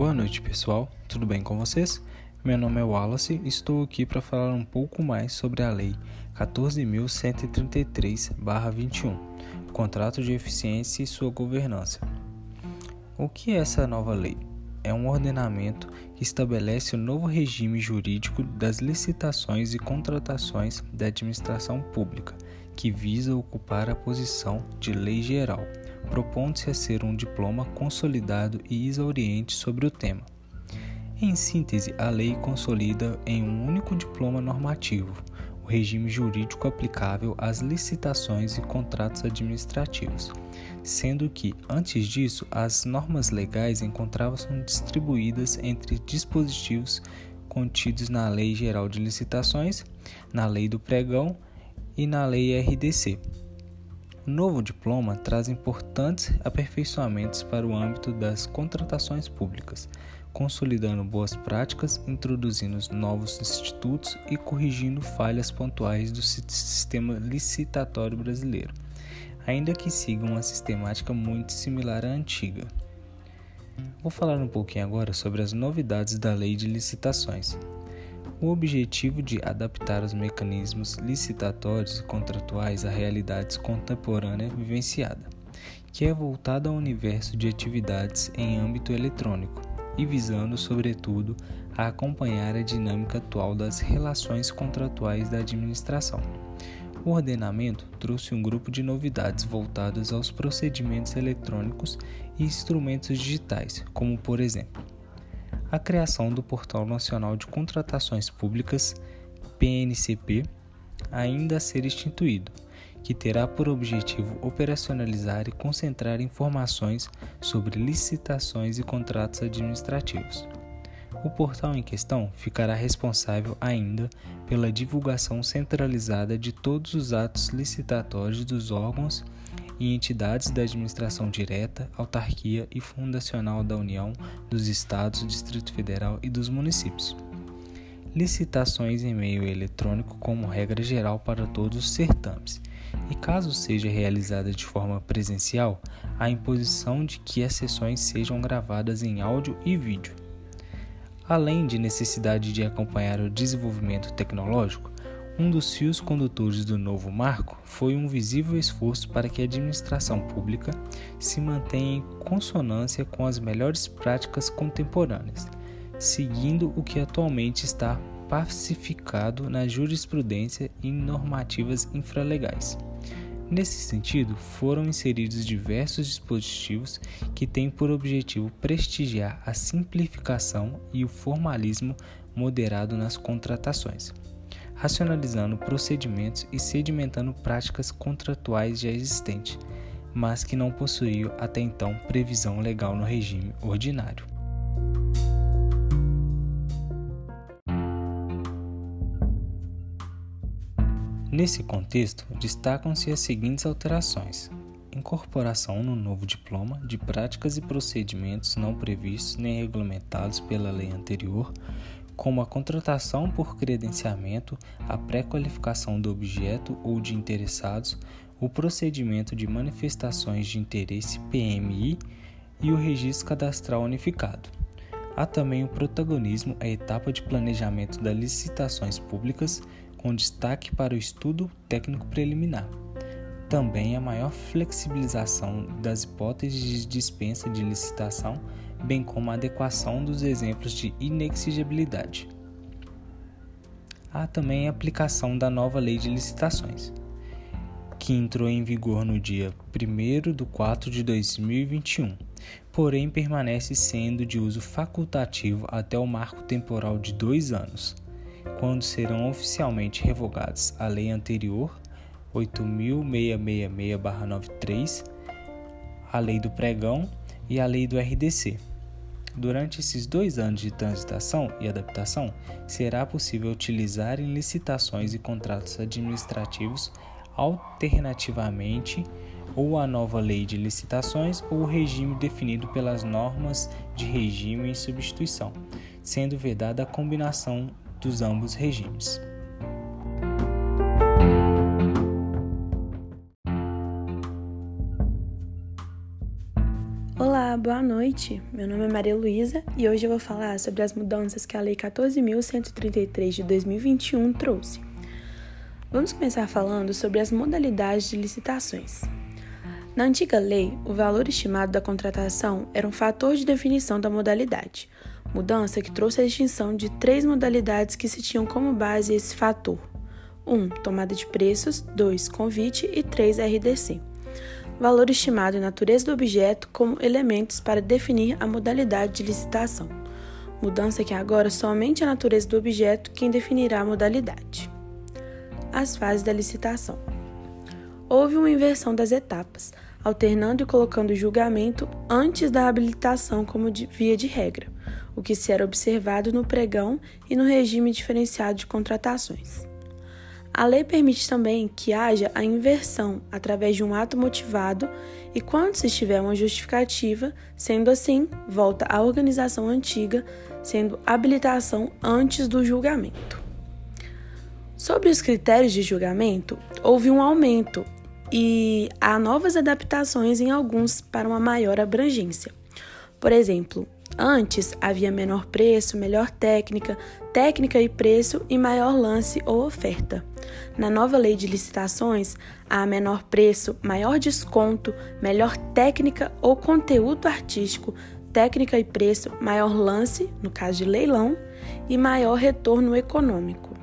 Boa noite, pessoal. Tudo bem com vocês? Meu nome é Wallace e estou aqui para falar um pouco mais sobre a Lei 14.133-21, Contrato de Eficiência e sua governança. O que é essa nova lei? É um ordenamento que estabelece o novo regime jurídico das licitações e contratações da administração pública, que visa ocupar a posição de lei geral propondo-se a ser um diploma consolidado e exauriente sobre o tema. Em síntese, a lei consolida em um único diploma normativo o regime jurídico aplicável às licitações e contratos administrativos, sendo que, antes disso, as normas legais encontravam-se distribuídas entre dispositivos contidos na Lei Geral de Licitações, na Lei do Pregão e na Lei RDC. Novo diploma traz importantes aperfeiçoamentos para o âmbito das contratações públicas, consolidando boas práticas, introduzindo novos institutos e corrigindo falhas pontuais do sistema licitatório brasileiro, ainda que siga uma sistemática muito similar à antiga. Vou falar um pouquinho agora sobre as novidades da Lei de Licitações o objetivo de adaptar os mecanismos licitatórios e contratuais à realidades contemporânea vivenciada, que é voltada ao universo de atividades em âmbito eletrônico e visando, sobretudo, a acompanhar a dinâmica atual das relações contratuais da administração. O ordenamento trouxe um grupo de novidades voltadas aos procedimentos eletrônicos e instrumentos digitais, como por exemplo, a criação do Portal Nacional de Contratações Públicas, PNCP, ainda a ser instituído, que terá por objetivo operacionalizar e concentrar informações sobre licitações e contratos administrativos. O portal em questão ficará responsável ainda pela divulgação centralizada de todos os atos licitatórios dos órgãos e entidades da administração direta, autarquia e fundacional da União, dos Estados, Distrito Federal e dos municípios. Licitações em meio eletrônico como regra geral para todos os certames, e caso seja realizada de forma presencial, a imposição de que as sessões sejam gravadas em áudio e vídeo. Além de necessidade de acompanhar o desenvolvimento tecnológico, um dos fios condutores do novo marco foi um visível esforço para que a administração pública se mantenha em consonância com as melhores práticas contemporâneas, seguindo o que atualmente está pacificado na jurisprudência e normativas infralegais. Nesse sentido, foram inseridos diversos dispositivos que têm por objetivo prestigiar a simplificação e o formalismo moderado nas contratações racionalizando procedimentos e sedimentando práticas contratuais já existentes, mas que não possuíam até então previsão legal no regime ordinário. Nesse contexto, destacam-se as seguintes alterações: incorporação no novo diploma de práticas e procedimentos não previstos nem regulamentados pela lei anterior, como a contratação por credenciamento, a pré-qualificação do objeto ou de interessados, o procedimento de manifestações de interesse PMI e o registro cadastral unificado. Há também o protagonismo, a etapa de planejamento das licitações públicas, com destaque para o estudo técnico preliminar. Também a maior flexibilização das hipóteses de dispensa de licitação bem como a adequação dos exemplos de inexigibilidade. Há também a aplicação da nova Lei de Licitações, que entrou em vigor no dia 1 de 4 de 2021, porém permanece sendo de uso facultativo até o marco temporal de dois anos, quando serão oficialmente revogados a lei anterior 8.666-93, a lei do pregão e a lei do RDC. Durante esses dois anos de transitação e adaptação, será possível utilizar em licitações e contratos administrativos alternativamente ou a nova lei de licitações ou o regime definido pelas normas de regime em substituição, sendo vedada a combinação dos ambos regimes. Olá, boa noite. Meu nome é Maria Luísa e hoje eu vou falar sobre as mudanças que a Lei 14.133 de 2021 trouxe. Vamos começar falando sobre as modalidades de licitações. Na antiga lei, o valor estimado da contratação era um fator de definição da modalidade, mudança que trouxe a extinção de três modalidades que se tinham como base esse fator: 1. Um, tomada de preços, 2. Convite e 3. RDC valor estimado e natureza do objeto como elementos para definir a modalidade de licitação. Mudança que agora somente a natureza do objeto quem definirá a modalidade. As fases da licitação. Houve uma inversão das etapas, alternando e colocando o julgamento antes da habilitação como de, via de regra, o que se era observado no pregão e no regime diferenciado de contratações. A lei permite também que haja a inversão através de um ato motivado e, quando se estiver uma justificativa, sendo assim, volta à organização antiga, sendo habilitação antes do julgamento. Sobre os critérios de julgamento, houve um aumento e há novas adaptações em alguns para uma maior abrangência. Por exemplo, Antes havia menor preço, melhor técnica, técnica e preço e maior lance ou oferta. Na nova lei de licitações, há menor preço, maior desconto, melhor técnica ou conteúdo artístico, técnica e preço, maior lance, no caso de leilão, e maior retorno econômico.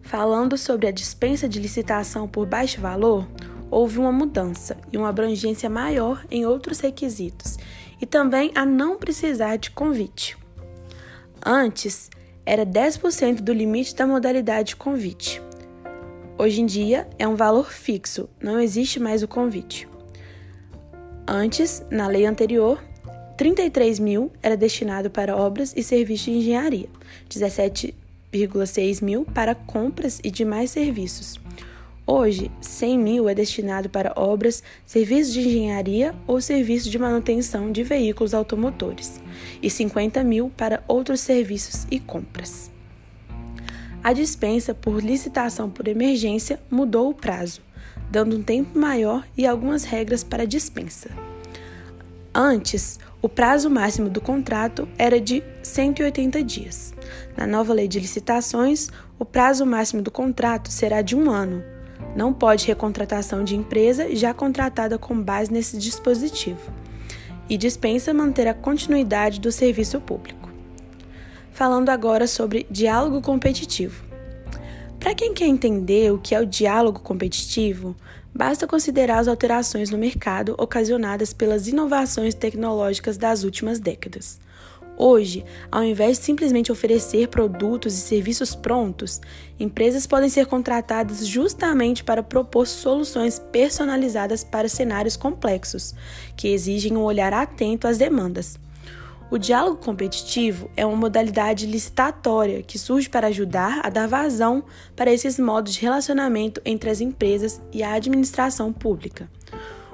Falando sobre a dispensa de licitação por baixo valor, houve uma mudança e uma abrangência maior em outros requisitos e também a não precisar de convite. Antes, era 10% do limite da modalidade de convite. Hoje em dia, é um valor fixo, não existe mais o convite. Antes, na lei anterior, 33 mil era destinado para obras e serviços de engenharia, 17,6 mil para compras e demais serviços. Hoje, 100 mil é destinado para obras, serviços de engenharia ou serviços de manutenção de veículos automotores, e 50 mil para outros serviços e compras. A dispensa por licitação por emergência mudou o prazo, dando um tempo maior e algumas regras para a dispensa. Antes, o prazo máximo do contrato era de 180 dias. Na nova lei de licitações, o prazo máximo do contrato será de um ano, não pode recontratação de empresa já contratada com base nesse dispositivo e dispensa manter a continuidade do serviço público. Falando agora sobre diálogo competitivo. Para quem quer entender o que é o diálogo competitivo, basta considerar as alterações no mercado ocasionadas pelas inovações tecnológicas das últimas décadas. Hoje, ao invés de simplesmente oferecer produtos e serviços prontos, empresas podem ser contratadas justamente para propor soluções personalizadas para cenários complexos, que exigem um olhar atento às demandas. O diálogo competitivo é uma modalidade licitatória que surge para ajudar a dar vazão para esses modos de relacionamento entre as empresas e a administração pública.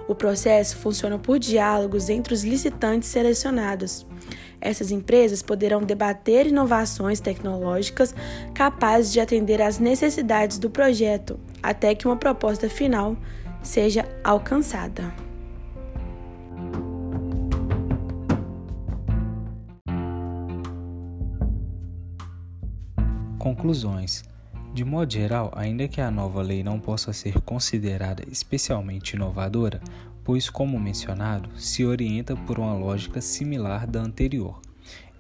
O processo funciona por diálogos entre os licitantes selecionados. Essas empresas poderão debater inovações tecnológicas capazes de atender às necessidades do projeto, até que uma proposta final seja alcançada. Conclusões. De modo geral, ainda que a nova lei não possa ser considerada especialmente inovadora, pois, como mencionado, se orienta por uma lógica similar da anterior.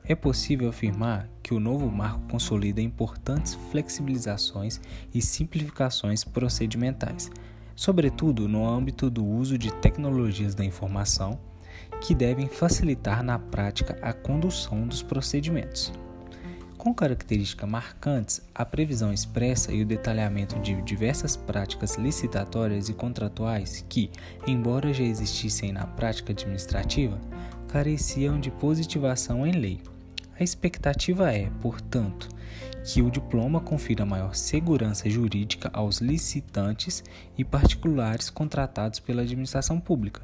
É possível afirmar que o novo marco consolida importantes flexibilizações e simplificações procedimentais, sobretudo no âmbito do uso de tecnologias da informação, que devem facilitar na prática a condução dos procedimentos. Com características marcantes, a previsão expressa e o detalhamento de diversas práticas licitatórias e contratuais que, embora já existissem na prática administrativa, careciam de positivação em lei. A expectativa é, portanto, que o diploma confira maior segurança jurídica aos licitantes e particulares contratados pela administração pública,